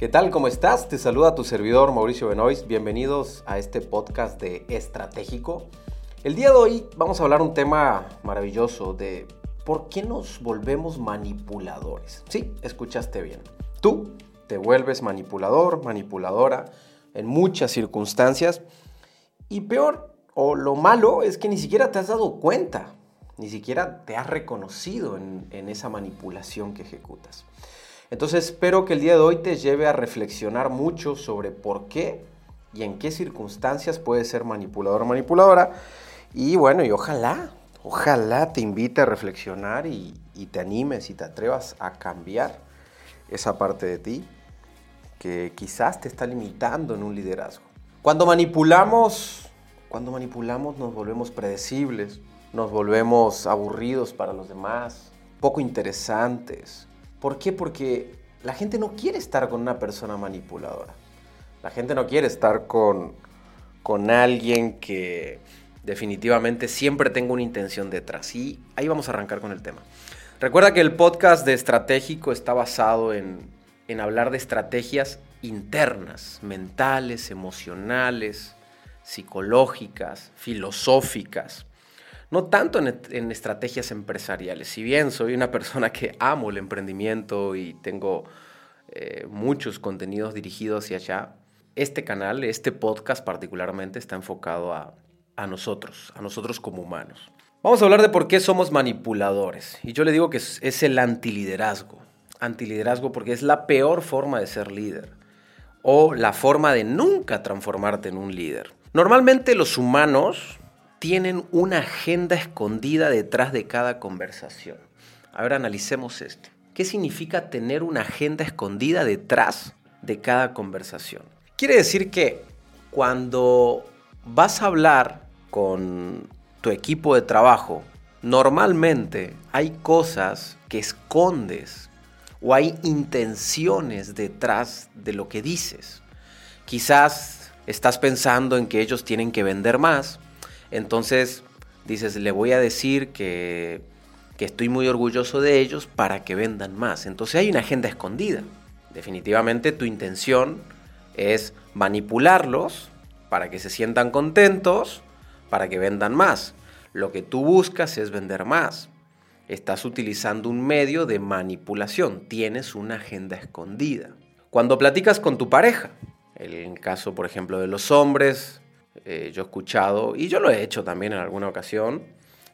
¿Qué tal? ¿Cómo estás? Te saluda tu servidor Mauricio Benoist. Bienvenidos a este podcast de Estratégico. El día de hoy vamos a hablar un tema maravilloso de por qué nos volvemos manipuladores. Sí, escuchaste bien. Tú te vuelves manipulador, manipuladora en muchas circunstancias y peor o lo malo es que ni siquiera te has dado cuenta, ni siquiera te has reconocido en, en esa manipulación que ejecutas. Entonces espero que el día de hoy te lleve a reflexionar mucho sobre por qué y en qué circunstancias puedes ser manipulador o manipuladora. Y bueno, y ojalá, ojalá te invite a reflexionar y, y te animes y te atrevas a cambiar esa parte de ti que quizás te está limitando en un liderazgo. Cuando manipulamos, cuando manipulamos nos volvemos predecibles, nos volvemos aburridos para los demás, poco interesantes. ¿Por qué? Porque la gente no quiere estar con una persona manipuladora. La gente no quiere estar con, con alguien que definitivamente siempre tenga una intención detrás. Y ahí vamos a arrancar con el tema. Recuerda que el podcast de Estratégico está basado en, en hablar de estrategias internas, mentales, emocionales, psicológicas, filosóficas no tanto en, estrategias empresariales. Si bien soy una persona que amo el emprendimiento y tengo eh, muchos contenidos dirigidos hacia allá, este canal, este podcast particularmente, está enfocado a, nosotros, a nosotros como humanos. Vamos a hablar de por qué somos manipuladores. Y yo le digo que es, es el antiliderazgo. Antiliderazgo porque es la peor forma de ser líder o la forma de nunca transformarte en un líder. Normalmente los humanos tienen una agenda escondida detrás de cada conversación. Ahora analicemos esto. ¿Qué significa tener una agenda escondida detrás de cada conversación? Quiere decir que cuando vas a hablar con tu equipo de trabajo, normalmente hay cosas que escondes o hay intenciones detrás de lo que dices. Quizás estás pensando en que ellos tienen que vender más, entonces dices, le voy a decir que, estoy muy orgulloso de ellos para que vendan más. Entonces hay una agenda escondida. Definitivamente tu intención es manipularlos para que se sientan contentos, para que vendan más. Lo que tú buscas es vender más. Estás utilizando un medio de manipulación. Tienes una agenda escondida. Cuando platicas con tu pareja, el caso, por ejemplo, de los hombres, eh, yo he escuchado, y yo lo he hecho también en alguna ocasión,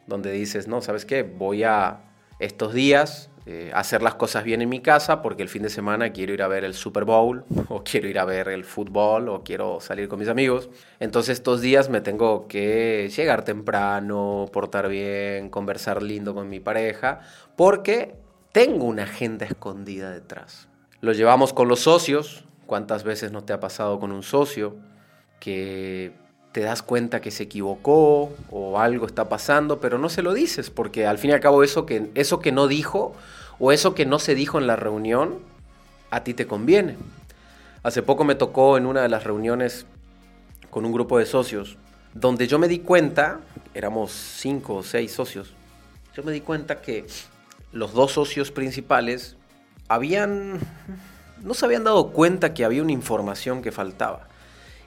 donde dices, no, ¿sabes qué? Voy a estos días eh, hacer las cosas bien en mi casa porque el fin de semana quiero ir a ver el Super Bowl, o quiero ir a ver el fútbol, o quiero salir con mis amigos. Entonces estos días me tengo que llegar temprano, portar bien, conversar lindo con mi pareja, porque tengo una agenda escondida detrás. Lo llevamos con los socios. ¿Cuántas veces no te ha pasado con un socio que te das cuenta que se equivocó o algo está pasando, pero no se lo dices, porque al fin y al cabo eso que, eso que no dijo o eso que no se dijo en la reunión, a ti te conviene. Hace poco me tocó en una de las reuniones con un grupo de socios, donde yo me di cuenta, éramos cinco o seis socios, yo me di cuenta que los dos socios principales habían, no se habían dado cuenta que había una información que faltaba.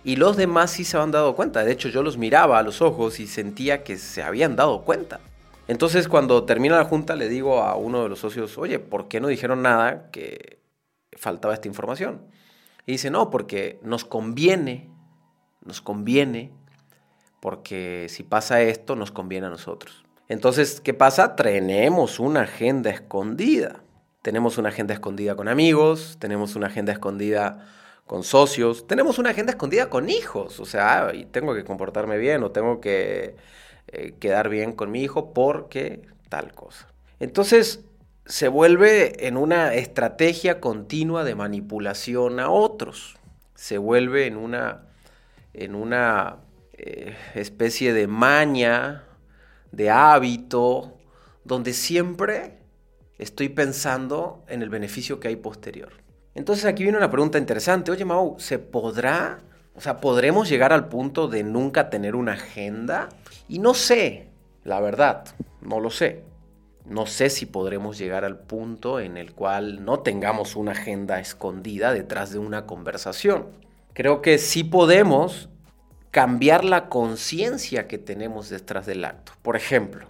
Y los demás sí se habían dado cuenta. De hecho, yo los miraba a los ojos y sentía que se habían dado cuenta. Entonces, cuando termina la junta, le digo a uno de los socios, oye, ¿por qué no dijeron nada que faltaba esta información? Y dice, no, porque nos conviene, nos conviene, porque si pasa esto, nos conviene a nosotros. Entonces, ¿qué pasa? Tenemos una agenda escondida. Tenemos una agenda escondida con amigos, tenemos una agenda escondida con socios, tenemos una agenda escondida con hijos, o sea, y tengo que comportarme bien o tengo que eh, quedar bien con mi hijo porque tal cosa. Entonces se vuelve en una estrategia continua de manipulación a otros, se vuelve en una, en una eh, especie de maña, de hábito, donde siempre estoy pensando en el beneficio que hay posterior. Entonces aquí viene una pregunta interesante. Oye, Mau, ¿se podrá? O sea, ¿podremos llegar al punto de nunca tener una agenda? Y no sé, la verdad, no lo sé. no sé si podremos llegar al punto en el cual no tengamos una agenda escondida detrás de una conversación. Creo que sí podemos cambiar la conciencia que tenemos detrás del acto. Por ejemplo,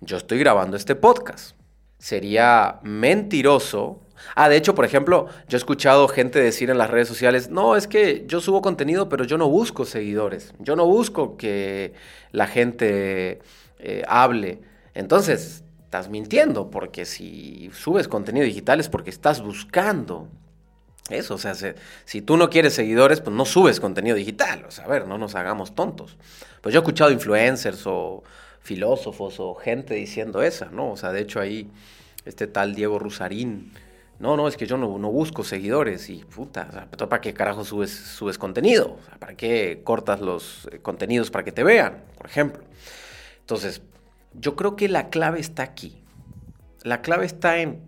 yo estoy grabando este podcast. Sería mentiroso. Ah, de hecho, por ejemplo, yo he escuchado gente decir en las redes sociales, no, es que yo subo contenido, pero yo no busco seguidores. Yo no busco que la gente eh, hable. Entonces, estás mintiendo, porque si subes contenido digital es porque estás buscando eso. O sea, si, tú no quieres seguidores, pues no subes contenido digital. O sea, a ver, no nos hagamos tontos. Pues yo he escuchado influencers o filósofos o gente diciendo esa, ¿no? O sea, de hecho ahí este tal Diego Rusarín, no, no, es que yo no, busco seguidores y puta, o sea, ¿para qué carajo subes, subes contenido? ¿Para qué cortas los eh, contenidos para que te vean, por ejemplo? Entonces, yo creo que la clave está aquí. La clave está en,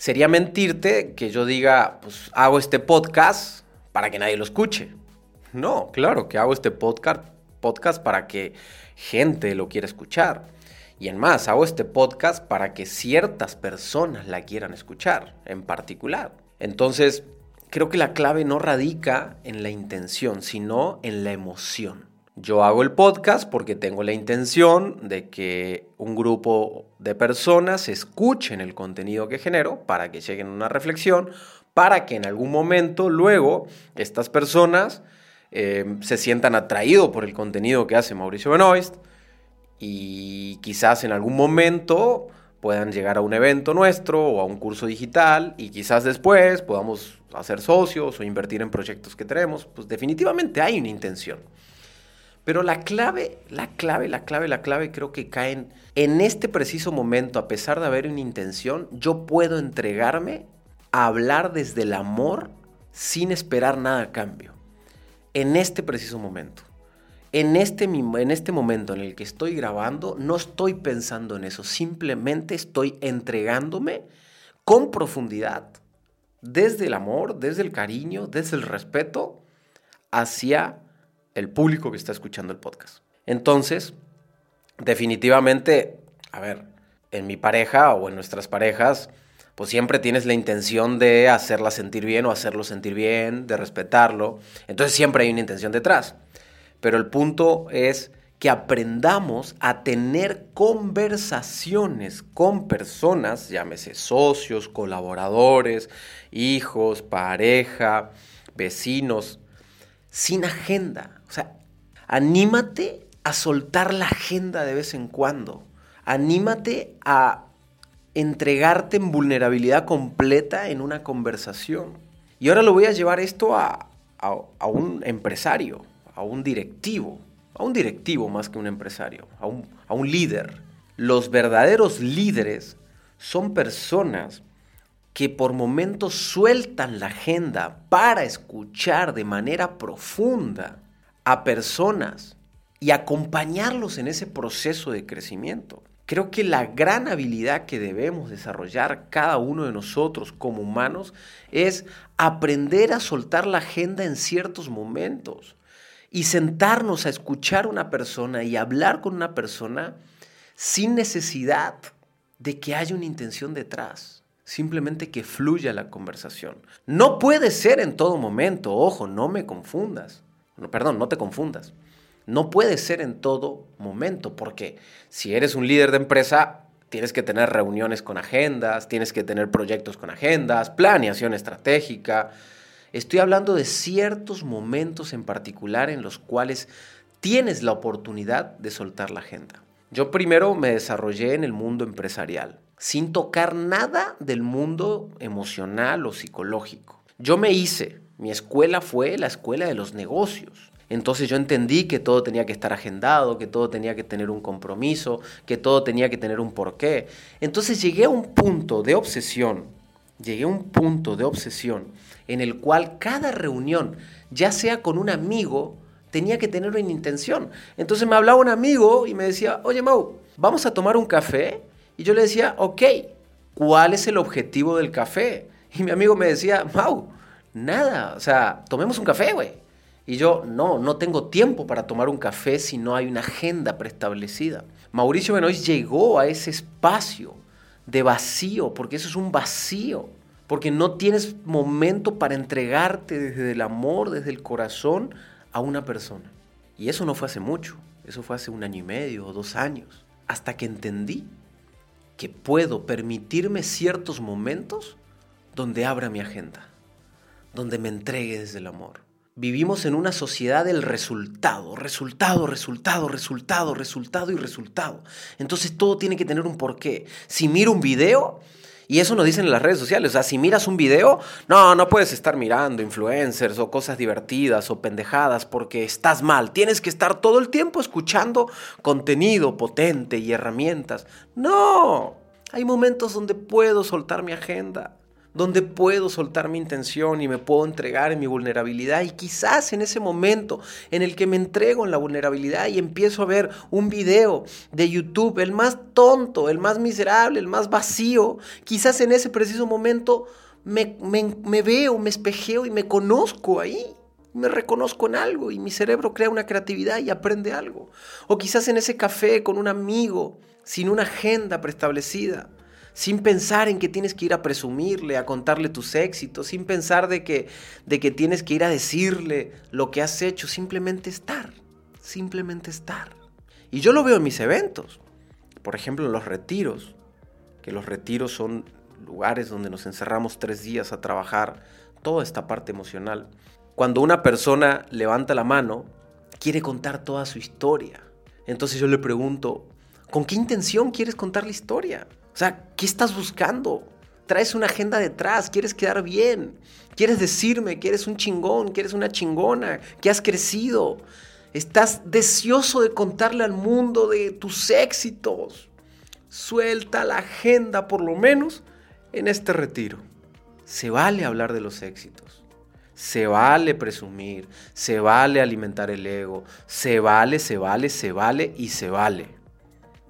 sería mentirte que yo diga, pues hago este podcast para que nadie lo escuche. No, claro que hago este podcast, podcast para que gente lo quiera escuchar. Y en más, hago este podcast para que ciertas personas la quieran escuchar, en particular. Entonces, creo que la clave no radica en la intención, sino en la emoción. Yo hago el podcast porque tengo la intención de que un grupo de personas escuchen el contenido que genero para que lleguen a una reflexión, para que en algún momento luego estas personas eh, se sientan atraídos por el contenido que hace Mauricio Benoist y quizás en algún momento puedan llegar a un evento nuestro o a un curso digital y quizás después podamos hacer socios o invertir en proyectos que tenemos. Pues definitivamente hay una intención. Pero la clave, la clave, la clave, la clave creo que caen en este preciso momento, a pesar de haber una intención, yo puedo entregarme a hablar desde el amor sin esperar nada a cambio. En este preciso momento. En este, en este momento en el que estoy grabando, no estoy pensando en eso, simplemente estoy entregándome con profundidad, desde el amor, desde el cariño, desde el respeto, hacia el público que está escuchando el podcast. Entonces, definitivamente, a ver, en mi pareja o en nuestras parejas, pues siempre tienes la intención de hacerla sentir bien o hacerlo sentir bien, de respetarlo. Entonces siempre hay una intención detrás. Pero el punto es que aprendamos a tener conversaciones con personas, llámese socios, colaboradores, hijos, pareja, vecinos, sin agenda. O sea, anímate a soltar la agenda de vez en cuando. Anímate a entregarte en vulnerabilidad completa en una conversación. Y ahora lo voy a llevar esto a, un empresario, a un directivo, a un directivo más que un empresario, a un, a un líder. Los verdaderos líderes son personas que por momentos sueltan la agenda para escuchar de manera profunda a personas y acompañarlos en ese proceso de crecimiento. Creo que la gran habilidad que debemos desarrollar cada uno de nosotros como humanos es aprender a soltar la agenda en ciertos momentos y sentarnos a escuchar a una persona y hablar con una persona sin necesidad de que haya una intención detrás simplemente que fluya la conversación. No puede ser en todo momento, ojo, no me confundas. Perdón, no te confundas. No puede ser en todo momento, porque si eres un líder de empresa, tienes que tener reuniones con agendas, tienes que tener proyectos con agendas, planeación estratégica. Estoy hablando de ciertos momentos en particular en los cuales tienes la oportunidad de soltar la agenda. Yo primero me desarrollé en el mundo empresarial sin tocar nada del mundo emocional o psicológico. Yo me hice, mi escuela fue la escuela de los negocios. Entonces yo entendí que todo tenía que estar agendado, que todo tenía que tener un compromiso, que todo tenía que tener un porqué. Entonces llegué a un punto de obsesión, llegué a un punto de obsesión en el cual cada reunión, ya sea con un amigo, tenía que tener una intención. Entonces me hablaba un amigo y me decía, oye Mau, ¿vamos a tomar un café? Y yo le decía, ok, ¿cuál es el objetivo del café? Y mi amigo me decía, Mau, nada, o sea, tomemos un café, güey. Y yo, no, no tengo tiempo para tomar un café si no hay una agenda preestablecida. Mauricio Benoist llegó a ese espacio de vacío, porque eso es un vacío, porque no tienes momento para entregarte desde el amor, desde el corazón a una persona. Y eso no fue hace mucho, eso fue hace un año y medio o dos años, hasta que entendí que puedo permitirme ciertos momentos donde abra mi agenda, donde me entregue desde el amor. Vivimos en una sociedad del resultado, resultado, resultado, resultado, resultado y resultado. Entonces todo tiene que tener un porqué. Si miro un video, y eso nos dicen en las redes sociales. O sea, si miras un video, no, no puedes estar mirando influencers o cosas divertidas o pendejadas porque estás mal. Tienes que estar todo el tiempo escuchando contenido potente y herramientas. No, hay momentos donde puedo soltar mi agenda donde puedo soltar mi intención y me puedo entregar en mi vulnerabilidad. Y quizás en ese momento en el que me entrego en la vulnerabilidad y empiezo a ver un video de YouTube, el más tonto, el más miserable, el más vacío, quizás en ese preciso momento me, me veo, me espejeo y me conozco ahí. Me reconozco en algo y mi cerebro crea una creatividad y aprende algo. O quizás en ese café con un amigo, sin una agenda preestablecida sin pensar en que tienes que ir a presumirle, a contarle tus éxitos, sin pensar de que, de que tienes que ir a decirle lo que has hecho, simplemente estar, simplemente estar. Y yo lo veo en mis eventos, por ejemplo en los retiros, que los retiros son lugares donde nos encerramos tres días a trabajar toda esta parte emocional. Cuando una persona levanta la mano, quiere contar toda su historia. Entonces yo le pregunto, ¿con qué intención quieres contar la historia? Sea, ¿qué estás buscando? Traes una agenda detrás, quieres quedar bien, quieres decirme que eres un chingón, que eres una chingona, que has crecido. Estás deseoso de contarle al mundo de tus éxitos. Suelta la agenda por lo menos en este retiro. Se vale hablar de los éxitos. Se vale presumir, se vale alimentar el ego, se vale, se vale, se vale y se vale.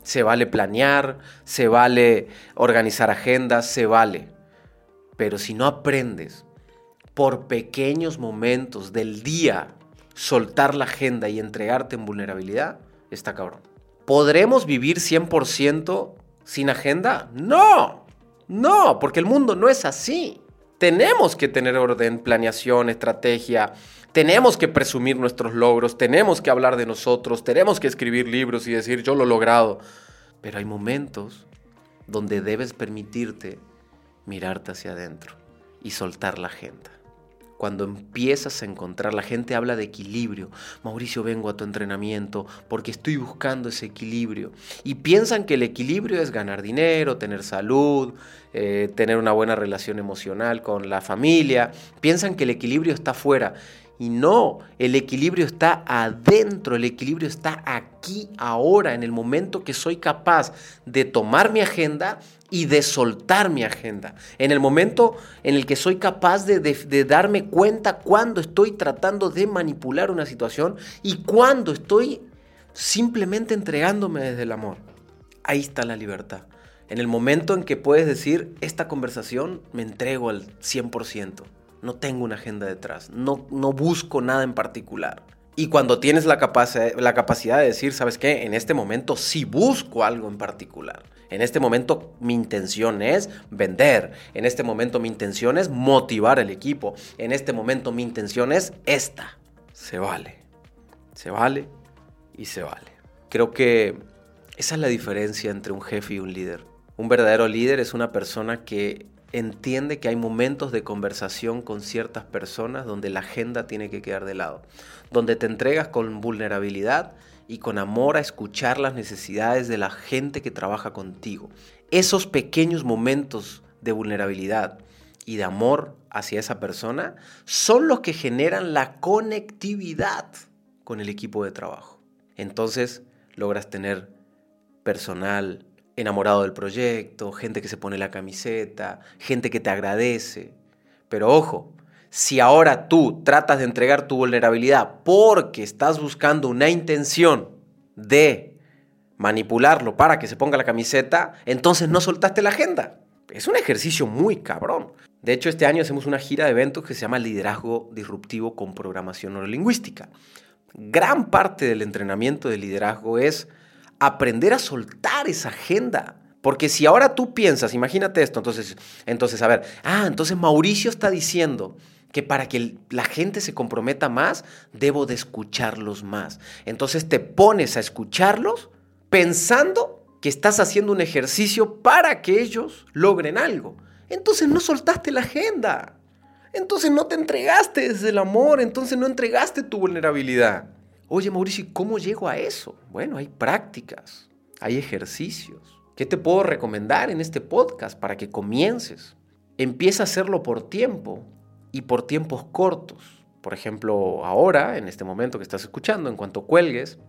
Se vale planear, se vale organizar agendas, se vale. Pero si no aprendes por pequeños momentos del día soltar la agenda y entregarte en vulnerabilidad, está cabrón. ¿Podremos vivir 100% sin agenda? No, no, porque el mundo no es así. Tenemos que tener orden, planeación, estrategia, tenemos que presumir nuestros logros, tenemos que hablar de nosotros, tenemos que escribir libros y decir yo lo he logrado. Pero hay momentos donde debes permitirte mirarte hacia adentro y soltar la agenda. Cuando empiezas a encontrar, la gente habla de equilibrio. Mauricio, vengo a tu entrenamiento porque estoy buscando ese equilibrio. Y piensan que el equilibrio es ganar dinero, tener salud, eh, tener una buena relación emocional con la familia. Piensan que el equilibrio está afuera. Y no, el equilibrio está adentro, el equilibrio está aquí, ahora, en el momento que soy capaz de tomar mi agenda y de soltar mi agenda. En el momento en el que soy capaz de, darme cuenta cuando estoy tratando de manipular una situación y cuando estoy simplemente entregándome desde el amor. Ahí está la libertad. En el momento en que puedes decir, esta conversación me entrego al 100%. No tengo una agenda detrás, no, no busco nada en particular. Y cuando tienes la, la capacidad de decir, ¿sabes qué? En este momento sí busco algo en particular. En este momento mi intención es vender. En este momento mi intención es motivar al equipo. En este momento mi intención es esta. Se vale. Se vale y se vale. Creo que esa es la diferencia entre un jefe y un líder. Un verdadero líder es una persona que entiende que hay momentos de conversación con ciertas personas donde la agenda tiene que quedar de lado, donde te entregas con vulnerabilidad y con amor a escuchar las necesidades de la gente que trabaja contigo. Esos pequeños momentos de vulnerabilidad y de amor hacia esa persona son los que generan la conectividad con el equipo de trabajo. Entonces logras tener personal, enamorado del proyecto, gente que se pone la camiseta, gente que te agradece. Pero ojo, si ahora tú tratas de entregar tu vulnerabilidad porque estás buscando una intención de manipularlo para que se ponga la camiseta, entonces no soltaste la agenda. Es un ejercicio muy cabrón. De hecho, este año hacemos una gira de eventos que se llama Liderazgo Disruptivo con Programación Neurolingüística. Gran parte del entrenamiento de liderazgo es aprender a soltar esa agenda. Porque si ahora tú piensas, imagínate esto, entonces, entonces, a ver, ah, entonces Mauricio está diciendo que para que la gente se comprometa más, debo de escucharlos más. Entonces te pones a escucharlos pensando que estás haciendo un ejercicio para que ellos logren algo entonces no soltaste la agenda. Entonces no te entregaste desde el amor, entonces no entregaste tu vulnerabilidad. Oye, Mauricio, ¿cómo llego a eso? Bueno, hay prácticas, hay ejercicios. ¿Qué te puedo recomendar en este podcast para que comiences? Empieza a hacerlo por tiempo y por tiempos cortos. Por ejemplo, ahora, en este momento que estás escuchando, en cuanto cuelgues,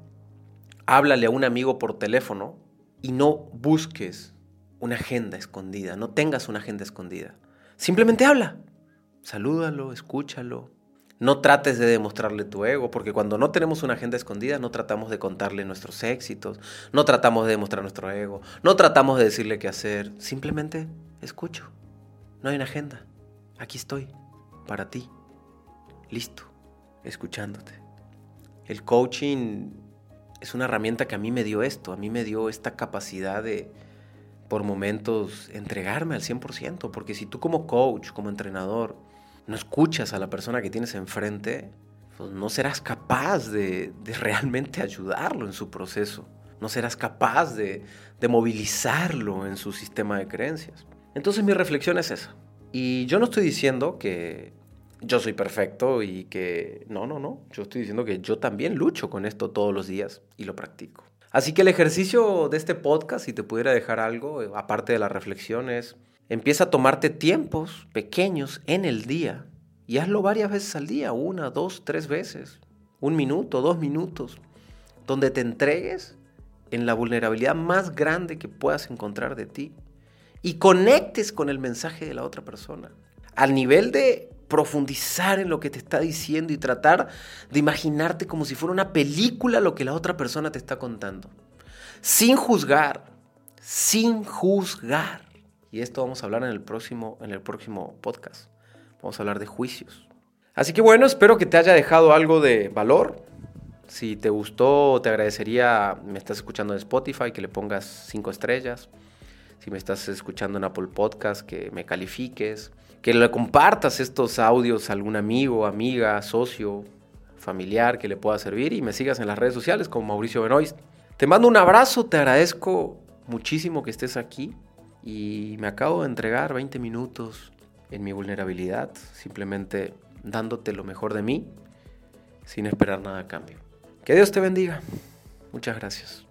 háblale a un amigo por teléfono y no busques una agenda escondida, no tengas una agenda escondida. Simplemente habla, salúdalo, escúchalo. No trates de demostrarle tu ego, porque cuando no tenemos una agenda escondida no tratamos de contarle nuestros éxitos, no tratamos de demostrar nuestro ego, no tratamos de decirle qué hacer, simplemente escucho. No hay una agenda. Aquí estoy, para ti, listo, escuchándote. El coaching es una herramienta que a mí me dio esto, a mí me dio esta capacidad de, por momentos entregarme al 100%, porque si tú como coach, como entrenador, no escuchas a la persona que tienes enfrente, pues no serás capaz de, realmente ayudarlo en su proceso, no serás capaz de, movilizarlo en su sistema de creencias. Entonces mi reflexión es esa. Y yo no estoy diciendo que yo soy perfecto y que no, no, no. Yo estoy diciendo que yo también lucho con esto todos los días y lo practico. Así que el ejercicio de este podcast, si te pudiera dejar algo, eh, aparte de la reflexión, es empieza a tomarte tiempos pequeños en el día y hazlo varias veces al día, una, dos, tres veces, un minuto, dos minutos, donde te entregues en la vulnerabilidad más grande que puedas encontrar de ti y conectes con el mensaje de la otra persona. Al nivel de profundizar en lo que te está diciendo y tratar de imaginarte como si fuera una película lo que la otra persona te está contando. Sin juzgar, sin juzgar. Y esto vamos a hablar en el próximo, en el próximo podcast. Vamos a hablar de juicios. Así que bueno, espero que te haya dejado algo de valor. Si te gustó, te agradecería, me estás escuchando en Spotify, que le pongas cinco estrellas. Si me estás escuchando en Apple Podcast, que me califiques que le compartas estos audios a algún amigo, amiga, socio, familiar que le pueda servir y me sigas en las redes sociales como Mauricio Benoist. Te mando un abrazo, te agradezco muchísimo que estés aquí y me acabo de entregar 20 minutos en mi vulnerabilidad, simplemente dándote lo mejor de mí sin esperar nada a cambio. Que Dios te bendiga. Muchas gracias.